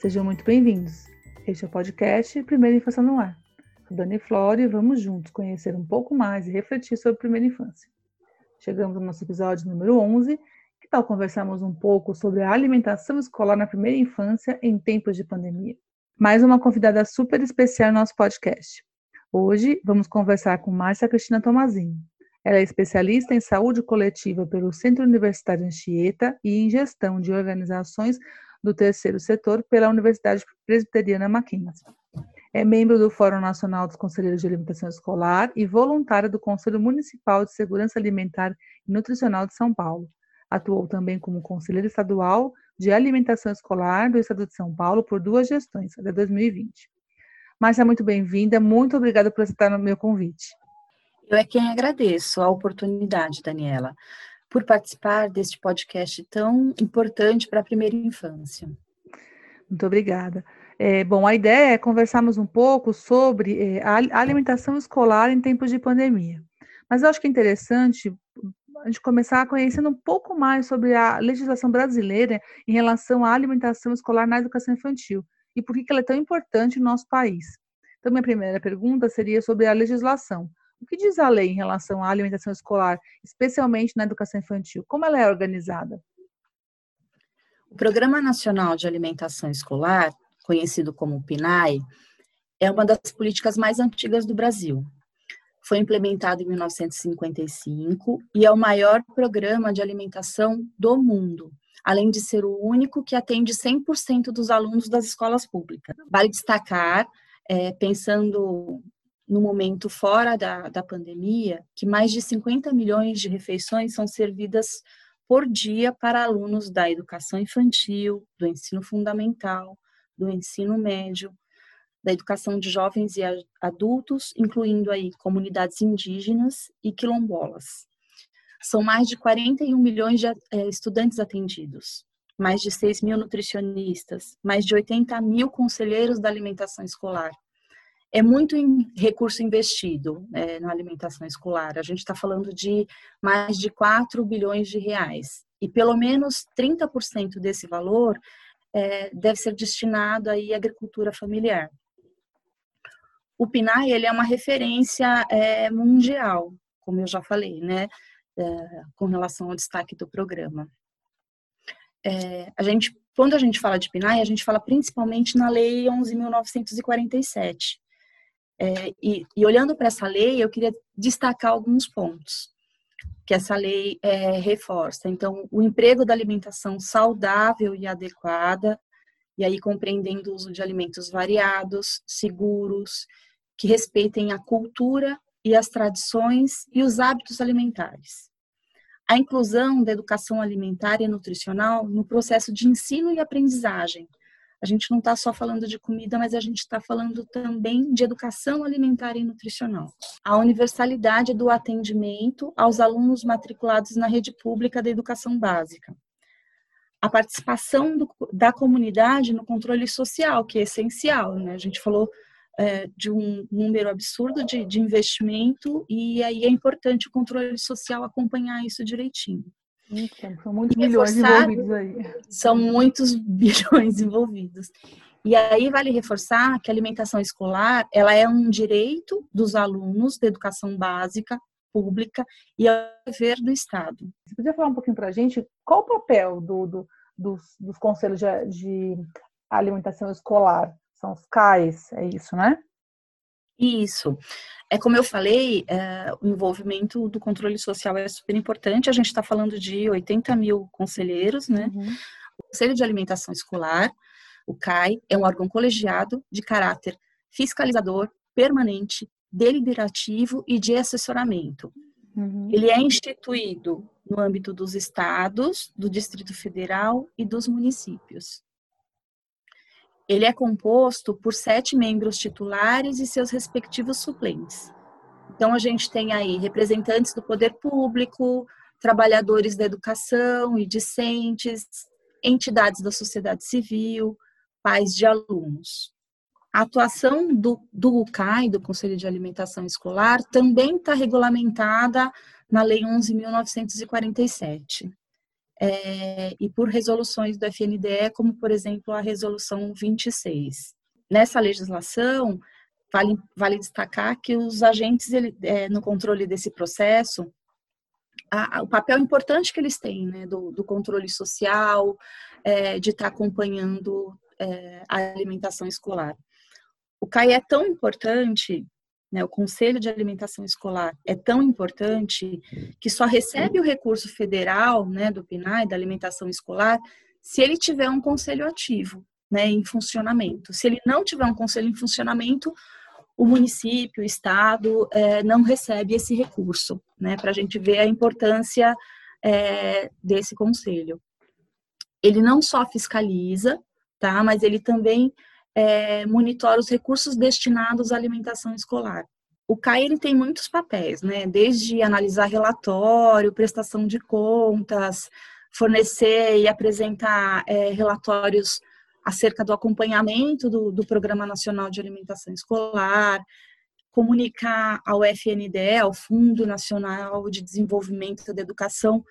Sejam muito bem-vindos. Este é o podcast Primeira Infância no Ar. Sou Dani Flora e vamos juntos conhecer um pouco mais e refletir sobre a primeira infância. Chegamos ao nosso episódio número 11. Que tal conversarmos um pouco sobre a alimentação escolar na primeira infância em tempos de pandemia? Mais uma convidada super especial no nosso podcast. Hoje vamos conversar com Márcia Cristina Tomazini. Ela é especialista em saúde coletiva pelo Centro Universitário Anchieta e em gestão de organizações do terceiro setor pela Universidade Presbiteriana Mackenzie. É membro do Fórum Nacional dos Conselheiros de Alimentação Escolar e voluntária do Conselho Municipal de Segurança Alimentar e Nutricional de São Paulo. Atuou também como conselheiro estadual de alimentação escolar do Estado de São Paulo por duas gestões, até 2020. Márcia, muito bem-vinda. Muito obrigada por aceitar o meu convite. Eu é quem agradeço a oportunidade, Daniela, por participar deste podcast tão importante para a primeira infância. Muito obrigada. É, bom, a ideia é conversarmos um pouco sobre é, a alimentação escolar em tempos de pandemia. Mas eu acho que é interessante a gente começar conhecendo um pouco mais sobre a legislação brasileira em relação à alimentação escolar na educação infantil e por que ela é tão importante no nosso país. Então, minha primeira pergunta seria sobre a legislação. O que diz a lei em relação à alimentação escolar, especialmente na educação infantil? Como ela é organizada? O Programa Nacional de Alimentação Escolar, conhecido como PNAE, é uma das políticas mais antigas do Brasil. Foi implementado em 1955 e é o maior programa de alimentação do mundo, além de ser o único que atende 100% dos alunos das escolas públicas. Vale destacar, é, pensando no momento fora da, da pandemia, que mais de 50 milhões de refeições são servidas por dia para alunos da educação infantil, do ensino fundamental, do ensino médio, da educação de jovens e adultos, incluindo aí comunidades indígenas e quilombolas. São mais de 41 milhões de é, estudantes atendidos, mais de 6 mil nutricionistas, mais de 80 mil conselheiros da alimentação escolar, é muito em recurso investido é, na alimentação escolar. A gente está falando de mais de 4 bilhões de reais. E pelo menos 30% desse valor é, deve ser destinado aí à agricultura familiar. O PNAE ele é uma referência é, mundial, como eu já falei, né, é, com relação ao destaque do programa. É, a gente, quando a gente fala de PNAE, a gente fala principalmente na Lei 11.947, é, e, e, olhando para essa lei, eu queria destacar alguns pontos que essa lei é, reforça. Então, o emprego da alimentação saudável e adequada, e aí compreendendo o uso de alimentos variados, seguros, que respeitem a cultura e as tradições e os hábitos alimentares. A inclusão da educação alimentar e nutricional no processo de ensino e aprendizagem, a gente não está só falando de comida, mas a gente está falando também de educação alimentar e nutricional. A universalidade do atendimento aos alunos matriculados na rede pública da educação básica. A participação do, da comunidade no controle social, que é essencial. Né? A gente falou é, de um número absurdo de, de investimento e aí é importante o controle social acompanhar isso direitinho. São muitos bilhões envolvidos aí. São muitos bilhões envolvidos. E aí vale reforçar que a alimentação escolar, ela é um direito dos alunos da educação básica pública e é um dever do Estado. Você podia falar um pouquinho para a gente qual o papel do, do, dos, dos, conselhos de, de alimentação escolar? São os CAIs, é isso, né? Isso. É como eu falei, é, o envolvimento do controle social é super importante. A gente está falando de 80 mil conselheiros, né? Uhum. O Conselho de Alimentação Escolar, o CAI, é um órgão colegiado de caráter fiscalizador, permanente, deliberativo e de assessoramento. Uhum. Ele é instituído no âmbito dos estados, do Distrito Federal e dos municípios. Ele é composto por sete membros titulares e seus respectivos suplentes. Então, a gente tem aí representantes do poder público, trabalhadores da educação e discentes, entidades da sociedade civil, pais de alunos. A atuação do, do UCAI, do Conselho de Alimentação Escolar, também está regulamentada na Lei 11.947. é, e por resoluções do FNDE, como, por exemplo, a Resolução 26. Nessa legislação, vale, vale destacar que os agentes ele, é, no controle desse processo, a, a, o papel importante que eles têm, né, do, do controle social, é, de estar tá acompanhando é, a alimentação escolar. O CAI é tão importante, né, o Conselho de Alimentação Escolar é tão importante que só recebe o recurso federal né, do PNAE, da alimentação escolar, se ele tiver um conselho ativo né, em funcionamento. Se ele não tiver um conselho em funcionamento, o município, o estado, é, não recebe esse recurso, né, para a gente ver a importância é, desse conselho. Ele não só fiscaliza, tá, mas ele também é, monitora os recursos destinados à alimentação escolar. O CAI ele tem muitos papéis, né, desde analisar relatório, prestação de contas, fornecer e apresentar é, relatórios acerca do acompanhamento do, do Programa Nacional de Alimentação Escolar, comunicar ao FNDE, ao Fundo Nacional de Desenvolvimento da Educação,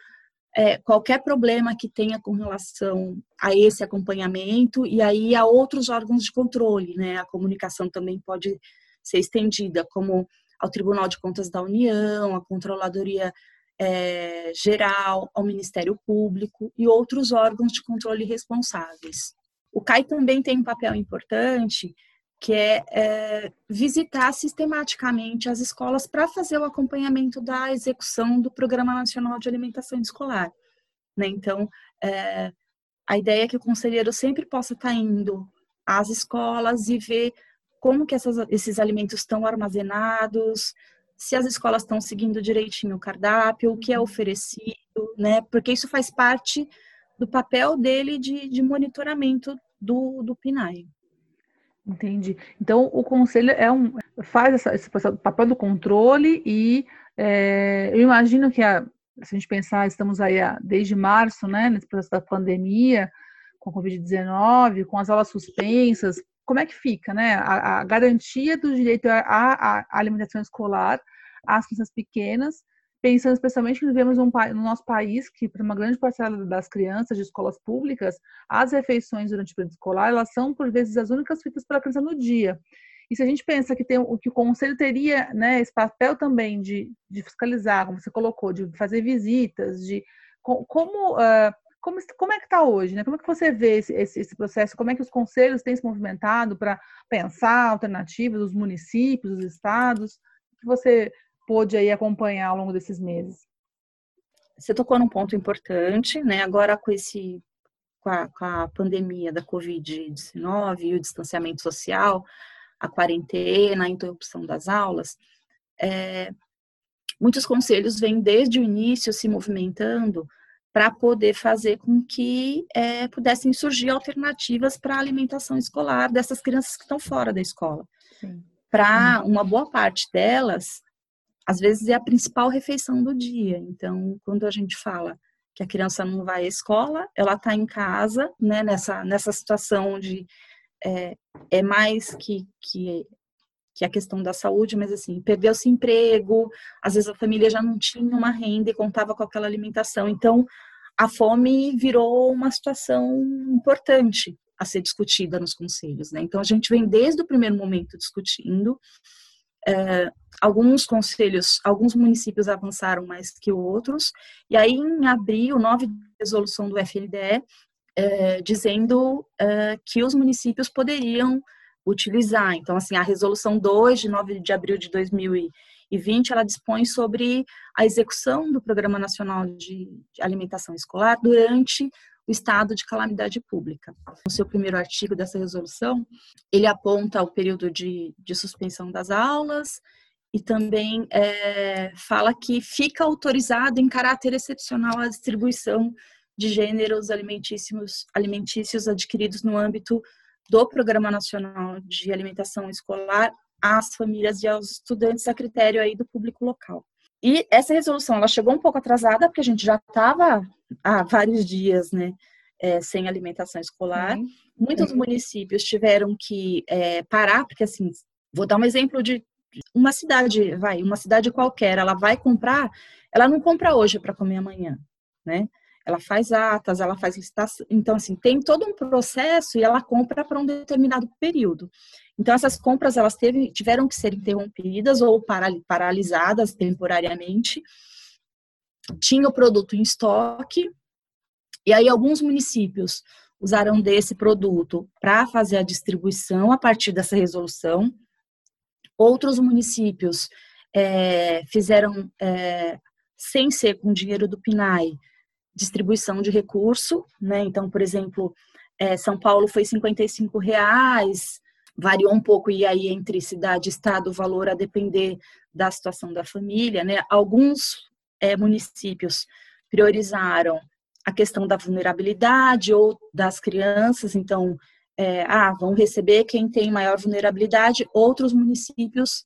é, qualquer problema que tenha com relação a esse acompanhamento e aí a outros órgãos de controle, né? A comunicação também pode ser estendida, como ao Tribunal de Contas da União, à Controladoria é, Geral, ao Ministério Público e outros órgãos de controle responsáveis. O CAI também tem um papel importante, que é, é visitar sistematicamente as escolas para fazer o acompanhamento da execução do Programa Nacional de Alimentação Escolar. Né? Então, é, a ideia é que o conselheiro sempre possa estar tá indo às escolas e ver como que essas, esses alimentos estão armazenados, se as escolas estão seguindo direitinho o cardápio, o que é oferecido, né? Porque isso faz parte do papel dele de, de monitoramento do, do PNAE. Entendi. Então, o conselho é um, faz essa, esse papel do controle e é, eu imagino que, a, se a gente pensar, estamos aí a, desde março, né, nesse processo da pandemia, com a Covid-19, com as aulas suspensas, como é que fica, né, a, a garantia do direito à alimentação escolar às crianças pequenas pensando especialmente que vivemos um, no nosso país que, para uma grande parcela das crianças de escolas públicas, as refeições durante o período escolar, elas são, por vezes, as únicas feitas pela criança no dia. E se a gente pensa que, tem, o que o conselho teria né, esse papel também de, de fiscalizar, como você colocou, de fazer visitas, de como, uh, como, como, é que está hoje? Né? Como é que você vê esse, esse, esse, processo? Como é que os conselhos têm se movimentado para pensar alternativas, os municípios, os estados? O que você pôde aí acompanhar ao longo desses meses? Você tocou num ponto importante, né? Agora com esse com a, com a pandemia da Covid-19 e o distanciamento social, a quarentena, a interrupção das aulas, é, muitos conselhos vêm desde o início se movimentando para poder fazer com que é, pudessem surgir alternativas para a alimentação escolar dessas crianças que estão fora da escola. Para uma boa parte delas, às vezes é a principal refeição do dia. Então, quando a gente fala que a criança não vai à escola, ela está em casa, né, nessa, nessa situação de é, é mais que, que, que a questão da saúde, mas assim, perdeu-se emprego, às vezes a família já não tinha uma renda e contava com aquela alimentação. Então, a fome virou uma situação importante a ser discutida nos conselhos, né? Então, a gente vem desde o primeiro momento discutindo é, alguns conselhos, alguns municípios avançaram mais que outros, e aí em abril, nove resolução do FNDE, é, dizendo é, que os municípios poderiam utilizar. Então, assim, a resolução 2 de 9 de abril de 2020, ela dispõe sobre a execução do Programa Nacional de Alimentação Escolar durante o estado de calamidade pública. No seu primeiro artigo dessa resolução, ele aponta o período de, de suspensão das aulas e também é, fala que fica autorizado em caráter excepcional a distribuição de gêneros alimentícios, alimentícios adquiridos no âmbito do Programa Nacional de Alimentação Escolar às famílias e aos estudantes a critério aí do público local. E essa resolução, ela chegou um pouco atrasada, porque a gente já estava há vários dias, né, é, sem alimentação escolar. Uhum. Muitos uhum. municípios tiveram que é, parar, porque assim, vou dar um exemplo de uma cidade, vai, uma cidade qualquer, ela vai comprar, ela não compra hoje para comer amanhã, né? ela faz atas, ela faz licitação. Então, assim, tem todo um processo e ela compra para um determinado período. Então, essas compras, elas teve, tiveram que ser interrompidas ou paralisadas temporariamente. Tinha o produto em estoque, e aí alguns municípios usaram desse produto para fazer a distribuição a partir dessa resolução. Outros municípios é, fizeram, é, sem ser com dinheiro do PNAE, distribuição de recurso, né? Então, por exemplo, é, São Paulo foi 55 reais, variou um pouco e aí entre cidade e estado o valor a depender da situação da família, né? Alguns é, municípios priorizaram a questão da vulnerabilidade ou das crianças, então, é, ah, vão receber quem tem maior vulnerabilidade. Outros municípios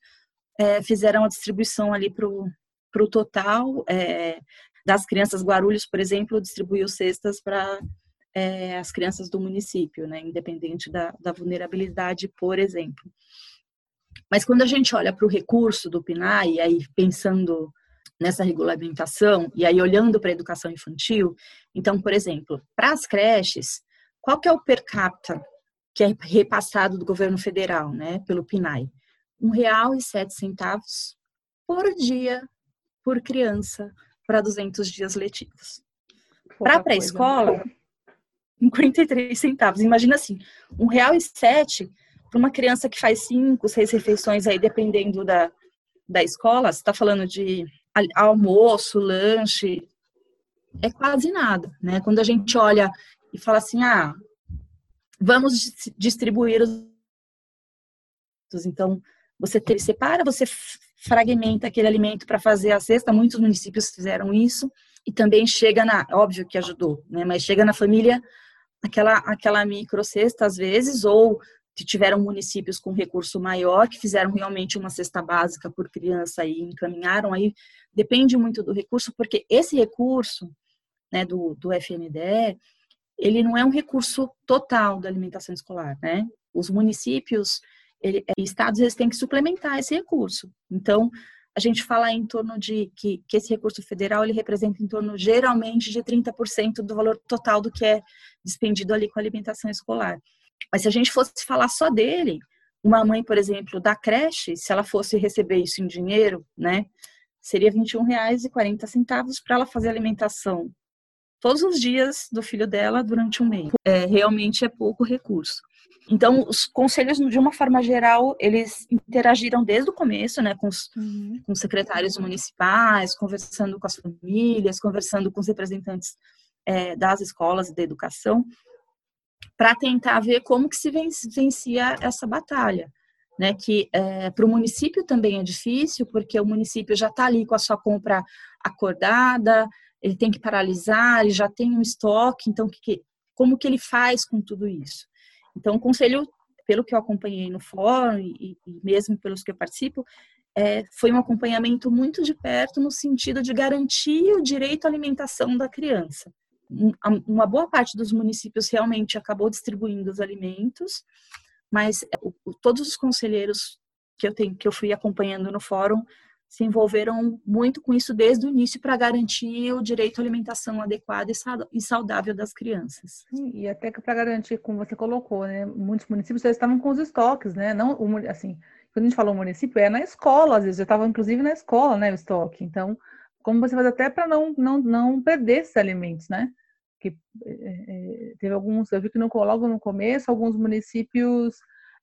é, fizeram a distribuição ali para o total. É, das crianças Guarulhos, por exemplo, distribuiu cestas para é, as crianças do município, né, independente da, da vulnerabilidade, por exemplo. Mas quando a gente olha para o recurso do PNAE, aí pensando nessa regulamentação, e aí olhando para a educação infantil, então, por exemplo, para as creches, qual que é o per capita que é repassado do governo federal, né, pelo PNAE? Um real e sete centavos por dia por criança para 200 dias letivos. Para a pré-escola, 53 centavos. Imagina assim, um real e sete para uma criança que faz cinco, seis refeições aí, dependendo da, da escola, você está falando de almoço, lanche, é quase nada, né? Quando a gente olha e fala assim, ah, vamos distribuir os então você separa, você fragmenta aquele alimento para fazer a cesta, muitos municípios fizeram isso, e também chega na, óbvio que ajudou, né, mas chega na família aquela, aquela micro cesta às vezes, ou que tiveram municípios com recurso maior, que fizeram realmente uma cesta básica por criança e encaminharam, aí depende muito do recurso, porque esse recurso, né, do, do FNDE, ele não é um recurso total da alimentação escolar, né? Os municípios é, estados eles têm que suplementar esse recurso. Então, a gente fala em torno de que, que esse recurso federal ele representa em torno geralmente de 30% do valor total do que é despendido ali com a alimentação escolar. Mas se a gente fosse falar só dele, uma mãe, por exemplo, da creche, se ela fosse receber isso em dinheiro, né, seria R$ 21,40 para ela fazer alimentação todos os dias do filho dela durante um mês. É, realmente é pouco recurso. Então, os conselhos, de uma forma geral, eles interagiram desde o começo, né, com os, uhum. com os secretários municipais, conversando com as famílias, conversando com os representantes é, das escolas e da educação, para tentar ver como que se vencia essa batalha. Né, que é, para o município também é difícil, porque o município já está ali com a sua compra acordada, ele tem que paralisar, ele já tem um estoque, então que, como que ele faz com tudo isso? Então, o conselho, pelo que eu acompanhei no fórum e, e mesmo pelos que eu participo, é, foi um acompanhamento muito de perto no sentido de garantir o direito à alimentação da criança. Uma boa parte dos municípios realmente acabou distribuindo os alimentos, mas é, todos os conselheiros que eu tenho, que eu fui acompanhando no fórum, se envolveram muito com isso desde o início para garantir o direito à alimentação adequada e saudável das crianças. E até que para garantir, como você colocou, né, muitos municípios já estavam com os estoques, né? Não, assim, quando a gente falou município, é na escola, às vezes já estava inclusive na escola, né, o estoque. Então, como você faz até para não, não, não perder esses alimentos, né? Que é, teve alguns, eu vi que no, logo no começo, alguns municípios,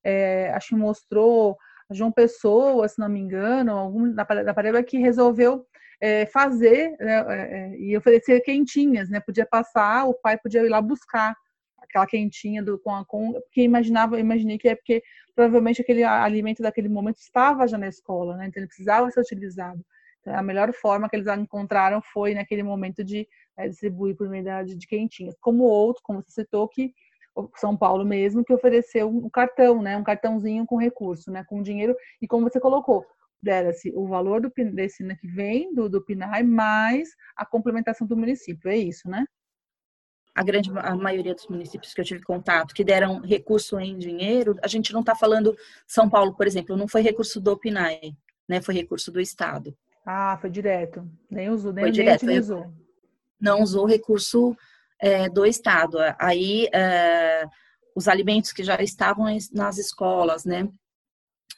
é, acho que mostrou João Pessoa, se não me engano, algum da Paraíba que resolveu é, fazer né, e oferecer quentinhas, né? Podia passar, o pai podia ir lá buscar aquela quentinha do, com a com, porque imaginava, imaginei que é porque provavelmente aquele alimento daquele momento estava já na escola, né? Então ele precisava ser utilizado. Então, a melhor forma que eles encontraram foi naquele momento de é, distribuir por meio de, de quentinhas. Como outro, como você citou, que são Paulo mesmo, que ofereceu um cartão, né? Um cartãozinho com recurso, né? Com dinheiro. E como você colocou, dera-se o valor do, desse né, que vem do, do PNAE mais a complementação do município. É isso, né? A grande a maioria dos municípios que eu tive contato que deram recurso em dinheiro, a gente não está falando São Paulo, por exemplo, não foi recurso do PNAE, né? Foi recurso do Estado. Ah, foi direto. Nem usou, nem, foi direto, nem utilizou. Não usou recurso é, do Estado. Aí, é, os alimentos que já estavam nas escolas, né?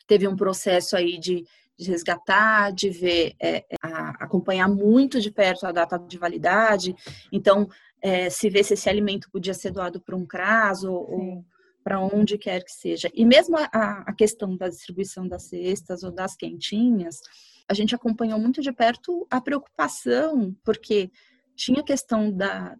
Teve um processo aí de, de resgatar, de ver, é, a, acompanhar muito de perto a data de validade. Então, é, se ver se esse alimento podia ser doado para um CRAS ou, ou para onde quer que seja. E mesmo a, a questão da distribuição das cestas ou das quentinhas, a gente acompanhou muito de perto a preocupação, porque tinha a questão da,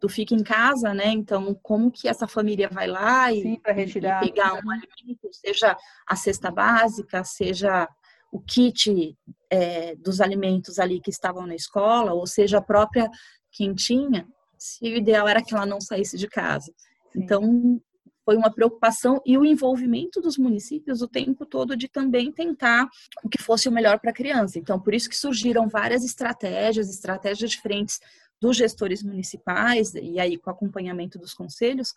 do fica em casa, né? Então, como que essa família vai lá e, Sim, retirar. e pegar um alimento, seja a cesta básica, seja o kit é, dos alimentos ali que estavam na escola, ou seja a própria quentinha, se o ideal era que ela não saísse de casa. Sim. Então, foi uma preocupação e o envolvimento dos municípios o tempo todo de também tentar o que fosse o melhor para a criança. Então, por isso que surgiram várias estratégias, estratégias diferentes dos gestores municipais e aí com acompanhamento dos conselhos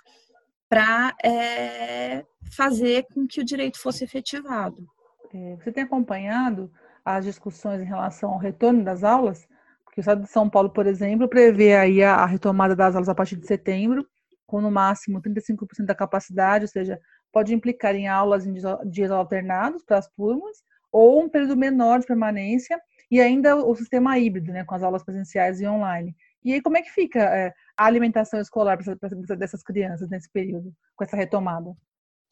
para é, fazer com que o direito fosse efetivado. É, você tem acompanhado as discussões em relação ao retorno das aulas? Porque o Estado de São Paulo, por exemplo, prevê aí a retomada das aulas a partir de setembro com no máximo 35% da capacidade, ou seja, pode implicar em aulas em dias alternados para as turmas, ou um período menor de permanência, e ainda o sistema híbrido, né, com as aulas presenciais e online. E aí, como é que fica é, a alimentação escolar dessas crianças nesse período, com essa retomada?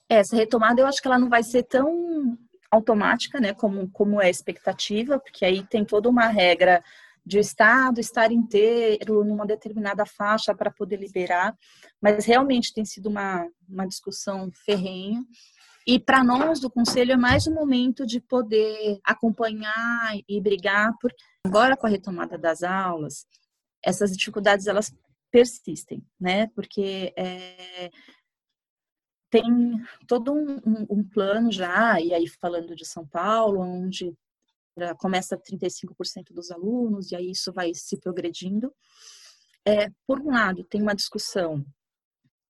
Essa retomada, eu acho que ela não vai ser tão automática, né, como, como é a expectativa, porque aí tem toda uma regra de o Estado estar inteiro numa determinada faixa para poder liberar, mas realmente tem sido uma, uma discussão ferrenha. E para nós do Conselho é mais um momento de poder acompanhar e brigar, porque agora com a retomada das aulas, essas dificuldades elas persistem, né? Porque é, tem todo um, um, um, plano já, e aí falando de São Paulo, onde começa 35% dos alunos, e aí isso vai se progredindo. É, por um lado, tem uma discussão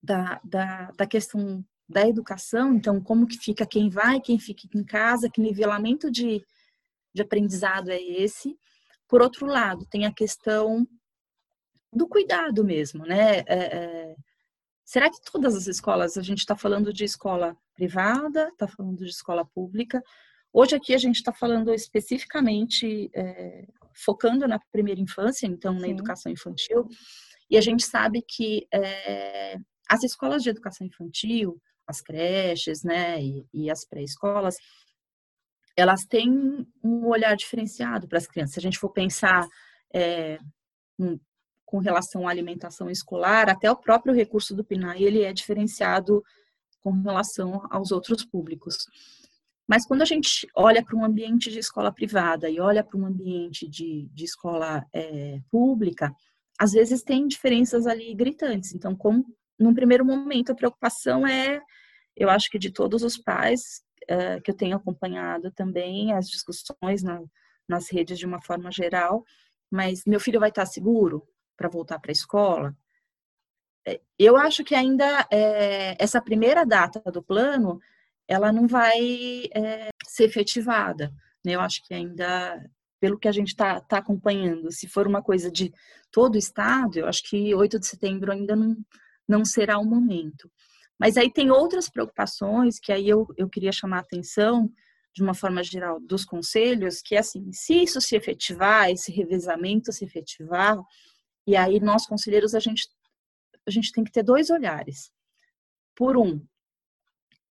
da, da, da questão da educação, então como que fica quem vai, quem fica em casa, que nivelamento de, de aprendizado é esse. Por outro lado, tem a questão do cuidado mesmo, né? É, é, será que todas as escolas, a gente está falando de escola privada, está falando de escola pública, Hoje aqui a gente está falando especificamente, é, focando na primeira infância, então na Sim. educação infantil, e a gente sabe que é, as escolas de educação infantil, as creches, né, e, e as pré-escolas, elas têm um olhar diferenciado para as crianças. Se a gente for pensar é, um, com relação à alimentação escolar, até o próprio recurso do PNAE, ele é diferenciado com relação aos outros públicos. Mas quando a gente olha para um ambiente de escola privada e olha para um ambiente de, de escola é, pública, às vezes tem diferenças ali gritantes. Então, como num primeiro momento a preocupação é, eu acho que de todos os pais é, que eu tenho acompanhado também as discussões na, nas redes de uma forma geral, mas meu filho vai estar seguro para voltar para a escola? É, eu acho que ainda é, essa primeira data do plano ela não vai é, ser efetivada. Né? Eu acho que ainda, pelo que a gente está tá acompanhando, se for uma coisa de todo o Estado, eu acho que 8 de setembro ainda não, não será o momento. Mas aí tem outras preocupações que aí eu, eu queria chamar a atenção, de uma forma geral, dos conselhos, que é assim, se isso se efetivar, esse revezamento se efetivar, e aí nós, conselheiros, a gente, a gente tem que ter dois olhares. Por um,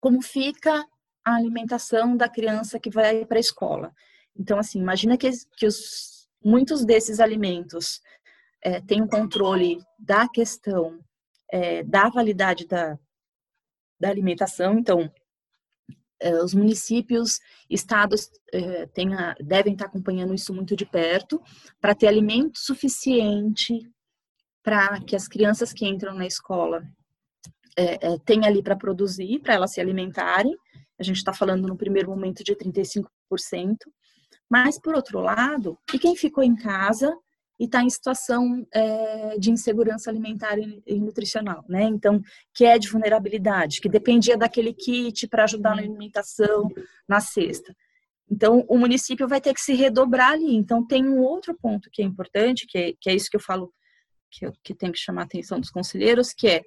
como fica a alimentação da criança que vai para a escola. Então, assim, imagina que, que os, muitos desses alimentos é, têm um controle da questão é, da validade da, da alimentação. Então, é, os municípios, estados é, a, devem estar acompanhando isso muito de perto para ter alimento suficiente para que as crianças que entram na escola é, é, tem ali para produzir, para elas se alimentarem. A gente está falando no primeiro momento de 35%. Mas, por outro lado, e quem ficou em casa e está em situação é, de insegurança alimentar e nutricional, né? Então, que é de vulnerabilidade, que dependia daquele kit para ajudar na alimentação, na cesta. Então, o município vai ter que se redobrar ali. Então, tem um outro ponto que é importante, que é, que é isso que eu falo que, que tem que chamar a atenção dos conselheiros, que é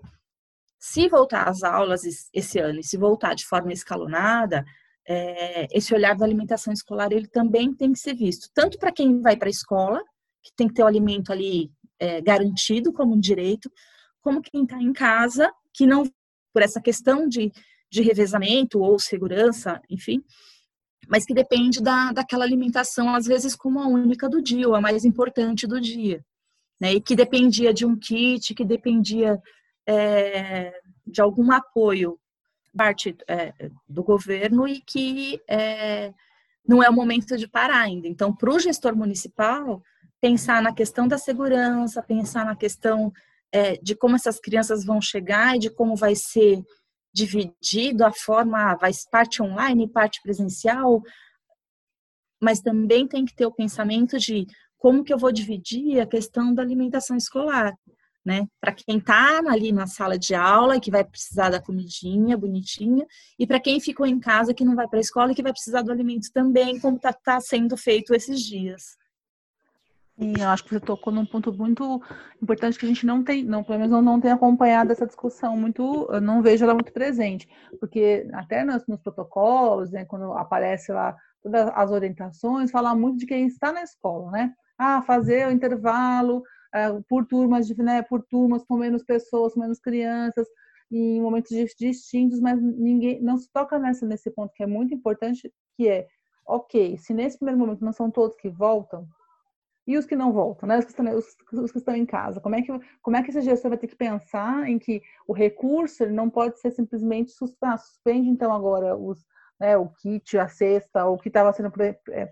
se voltar às aulas esse ano e se voltar de forma escalonada, é, esse olhar da alimentação escolar ele também tem que ser visto, tanto para quem vai para a escola, que tem que ter o alimento ali é, garantido como um direito, como quem está em casa, que não, por essa questão de, de revezamento ou segurança, enfim, mas que depende da, daquela alimentação, às vezes como a única do dia, ou a mais importante do dia, né? E que dependia de um kit, que dependia é, de algum apoio parte é, do governo e que é, não é o momento de parar ainda. Então, para o gestor municipal, pensar na questão da segurança, pensar na questão é, de como essas crianças vão chegar e de como vai ser dividido a forma, vai parte online, parte presencial, mas também tem que ter o pensamento de como que eu vou dividir a questão da alimentação escolar, né? Para quem está ali na sala de aula e que vai precisar da comidinha bonitinha, e para quem ficou em casa que não vai para a escola e que vai precisar do alimento também, como está tá sendo feito esses dias. Sim, eu acho que você tocou num ponto muito importante que a gente não tem, não, pelo menos eu não tenho acompanhado essa discussão muito, eu não vejo ela muito presente, porque até nos, nos protocolos, né, quando aparece lá todas as orientações, fala muito de quem está na escola, né? Ah, fazer o intervalo é, por turmas, né, por turmas com menos pessoas, menos crianças, em momentos distintos, mas ninguém não se toca nessa nesse ponto que é muito importante, que é, ok, se nesse primeiro momento não são todos que voltam, e os que não voltam, né? Os que, estão, os, os que estão em casa. Como é, que, como é que esse gestor vai ter que pensar em que o recurso ele não pode ser simplesmente suspenso? Ah, suspende, então, agora os, né, o kit, a cesta, o que estava sendo é,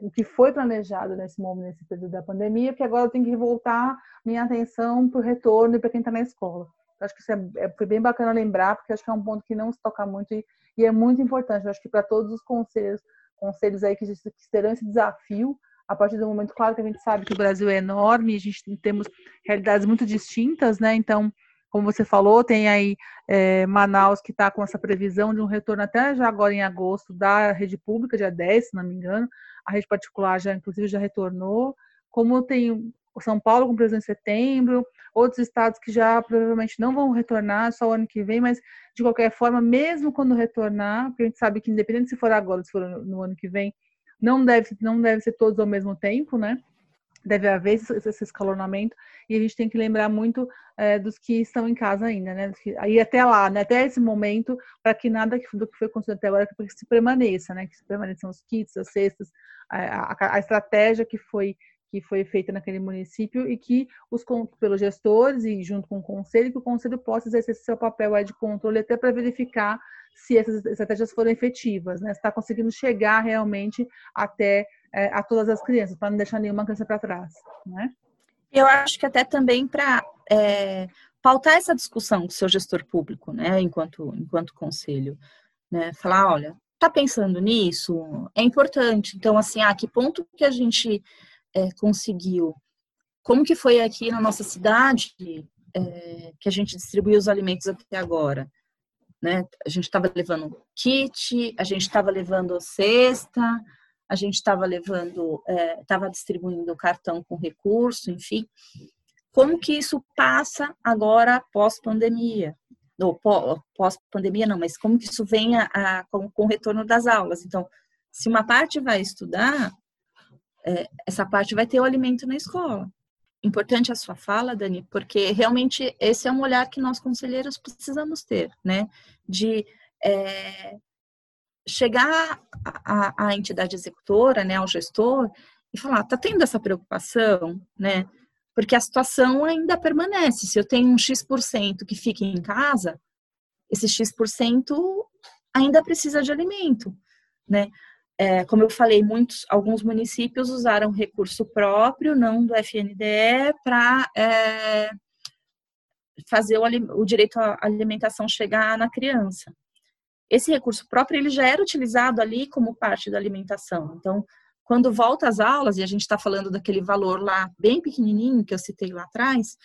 o que foi planejado nesse momento, nesse período da pandemia, que agora eu tenho que voltar minha atenção para o retorno e para quem está na escola. Eu acho que isso é, é, foi bem bacana lembrar, porque acho que é um ponto que não se toca muito e, e é muito importante. Eu acho que para todos os conselhos, conselhos aí que, que terão esse desafio, a partir do momento, claro que a gente sabe que o Brasil é enorme, a gente temos realidades muito distintas, né? Então, como você falou, tem aí é, Manaus que está com essa previsão de um retorno até já agora em agosto da rede pública, dia 10, se não me engano. A rede particular já, inclusive, já retornou. Como tem o São Paulo com previsão em setembro, outros estados que já provavelmente não vão retornar só o ano que vem, mas de qualquer forma, mesmo quando retornar, porque a gente sabe que independente se for agora, se for no ano que vem, não deve, não deve ser todos ao mesmo tempo, né? Deve haver esse, escalonamento e a gente tem que lembrar muito é, dos que estão em casa ainda, né? Aí até lá, né? Até esse momento, para que nada do que foi construído até agora que se permaneça, né? Que se permaneçam os kits, as cestas, a, a, a estratégia que foi que foi feita naquele município e que os pelos gestores e junto com o conselho que o conselho possa exercer seu papel de controle até para verificar se essas estratégias foram efetivas, né? Está conseguindo chegar realmente até é, a todas as crianças, para não deixar nenhuma criança para trás, né? Eu acho que até também para é, pautar essa discussão com o seu gestor público, né? Enquanto enquanto conselho, né? Falar, olha, tá pensando nisso? É importante. Então, assim, a ah, que ponto que a gente é, conseguiu? Como que foi aqui na nossa cidade é, que a gente distribuiu os alimentos até agora? né? A gente estava levando kit, a gente estava levando cesta, a gente estava levando, estava é, distribuindo cartão com recurso, enfim. Como que isso passa agora pós-pandemia? Pós-pandemia não, mas como que isso vem a, a, com, com o retorno das aulas? Então, se uma parte vai estudar, é, essa parte vai ter o alimento na escola importante a sua fala, Dani, porque realmente esse é um olhar que nós conselheiros precisamos ter, né? De é, chegar à entidade executora, né, ao gestor, e falar, tá tendo essa preocupação, né? Porque a situação ainda permanece. Se eu tenho um X% que fica em casa, esse X% ainda precisa de alimento, né? é, como eu falei, muitos, alguns municípios usaram recurso próprio, não do FNDE, para é, fazer o, o, direito à alimentação chegar na criança. Esse recurso próprio ele já era utilizado ali como parte da alimentação. Então, quando volta às aulas, e a gente está falando daquele valor lá bem pequenininho que eu citei lá atrás,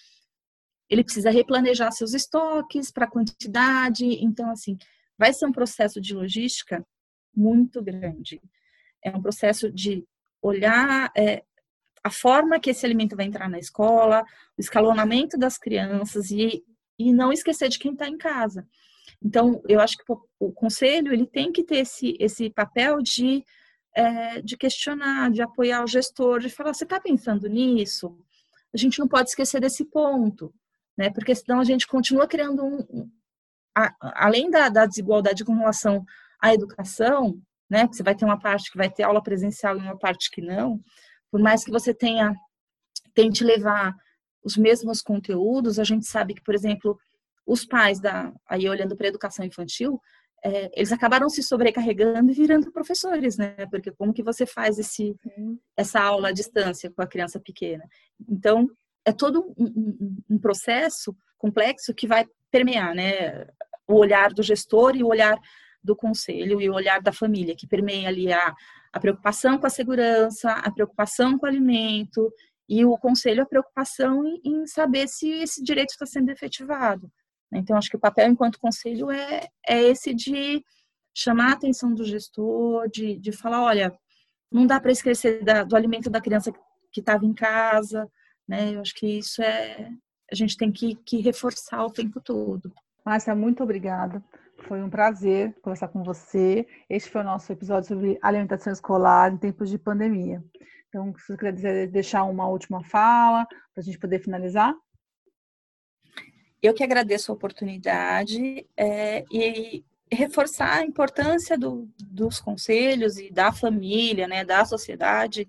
ele precisa replanejar seus estoques para quantidade. Então, assim, vai ser um processo de logística muito grande. É um processo de olhar, é, a forma que esse alimento vai entrar na escola, o escalonamento das crianças e, e não esquecer de quem está em casa. Então, eu acho que o conselho ele tem que ter esse, esse papel de, é, de questionar, de apoiar o gestor, de falar, você está pensando nisso? A gente não pode esquecer desse ponto, né? Porque senão a gente continua criando um, a, além da, da desigualdade com relação à educação, né? Você vai ter uma parte que vai ter aula presencial e uma parte que não. Por mais que você tenha tente levar os mesmos conteúdos, a gente sabe que, por exemplo, os pais da aí olhando para a educação infantil, é, eles acabaram se sobrecarregando e virando professores, né? Porque como que você faz esse essa aula à distância com a criança pequena? Então é todo um, um, um processo complexo que vai permear, né? O olhar do gestor e o olhar do conselho e o olhar da família, que permeia ali a, a preocupação com a segurança, a preocupação com o alimento e o conselho a preocupação em, em saber se esse direito está sendo efetivado. Então, acho que o papel enquanto conselho é, é esse de chamar a atenção do gestor, de, de falar, olha, não dá para esquecer da, do alimento da criança que estava em casa, né? Eu acho que isso é a gente tem que, que reforçar o tempo todo. Márcia, muito obrigada. Foi um prazer conversar com você. Este foi o nosso episódio sobre alimentação escolar em tempos de pandemia. Então, se você quiser deixar uma última fala para a gente poder finalizar. Eu que agradeço a oportunidade é, e reforçar a importância do, dos conselhos e da família, né, da sociedade,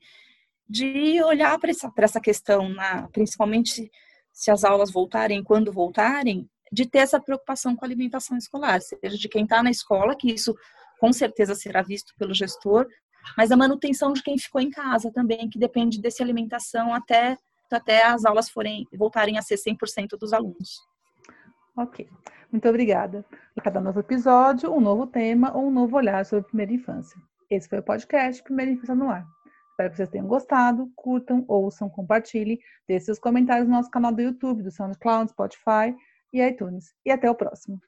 de olhar para essa, essa questão, na, principalmente se as aulas voltarem, quando voltarem, de ter essa preocupação com a alimentação escolar, seja de quem está na escola, que isso com certeza será visto pelo gestor, mas a manutenção de quem ficou em casa também, que depende dessa alimentação até, até as aulas forem voltarem a ser 100% dos alunos. Ok, muito obrigada. A cada novo episódio, um novo tema ou um novo olhar sobre a primeira infância. Esse foi o podcast Primeira Infância no Ar. Espero que vocês tenham gostado, curtam, ouçam, compartilhem, deixem seus comentários no nosso canal do YouTube, do SoundCloud, Spotify e iTunes. E até o próximo.